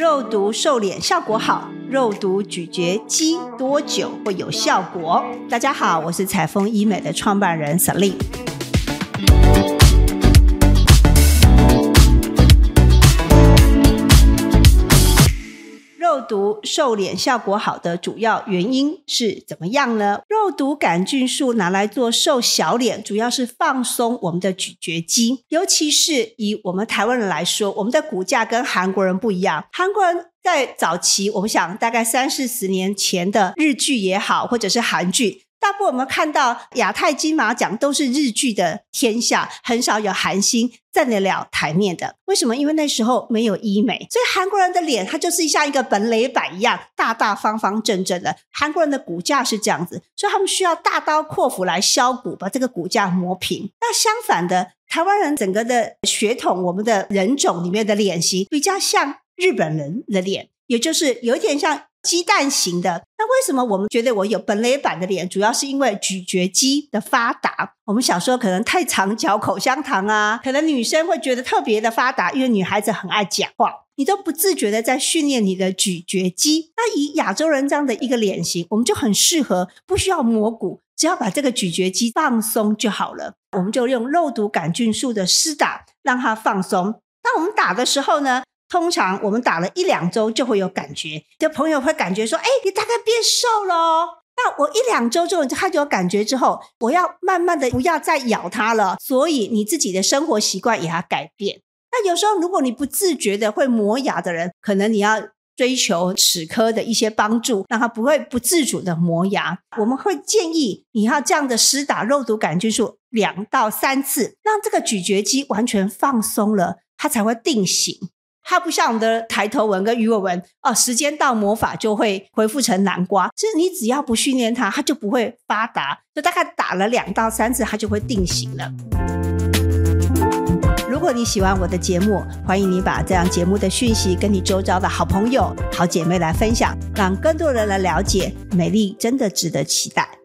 肉毒瘦脸效果好，肉毒咀嚼肌多久会有效果？大家好，我是彩丰医美的创办人 Selin。肉毒瘦脸效果好的主要原因是怎么样呢？肉毒杆菌素拿来做瘦小脸，主要是放松我们的咀嚼肌，尤其是以我们台湾人来说，我们的骨架跟韩国人不一样。韩国人在早期，我们想大概三四十年前的日剧也好，或者是韩剧。大部分我们看到亚太金马奖都是日剧的天下，很少有韩星站得了台面的。为什么？因为那时候没有医美，所以韩国人的脸它就是像一个本垒板一样，大大方方正正的。韩国人的骨架是这样子，所以他们需要大刀阔斧来削骨，把这个骨架磨平。那相反的，台湾人整个的血统，我们的人种里面的脸型比较像日本人的脸，也就是有一点像。鸡蛋型的，那为什么我们觉得我有本垒版的脸？主要是因为咀嚼肌的发达。我们小时候可能太常嚼口香糖啊，可能女生会觉得特别的发达，因为女孩子很爱讲话，你都不自觉的在训练你的咀嚼肌。那以亚洲人这样的一个脸型，我们就很适合，不需要磨骨，只要把这个咀嚼肌放松就好了。我们就用肉毒杆菌素的施打，让它放松。那我们打的时候呢？通常我们打了一两周就会有感觉，就朋友会感觉说：“哎，你大概变瘦了。”那我一两周之后他就有感觉之后，我要慢慢的不要再咬它了。所以你自己的生活习惯也要改变。那有时候如果你不自觉的会磨牙的人，可能你要追求齿科的一些帮助，让他不会不自主的磨牙。我们会建议你要这样的施打肉毒杆菌素两到三次，让这个咀嚼肌完全放松了，它才会定型。它不像我们的抬头纹跟鱼尾纹哦，时间到魔法就会恢复成南瓜。其实你只要不训练它，它就不会发达。就大概打了两到三次，它就会定型了。如果你喜欢我的节目，欢迎你把这样节目的讯息跟你周遭的好朋友、好姐妹来分享，让更多人来了解美丽真的值得期待。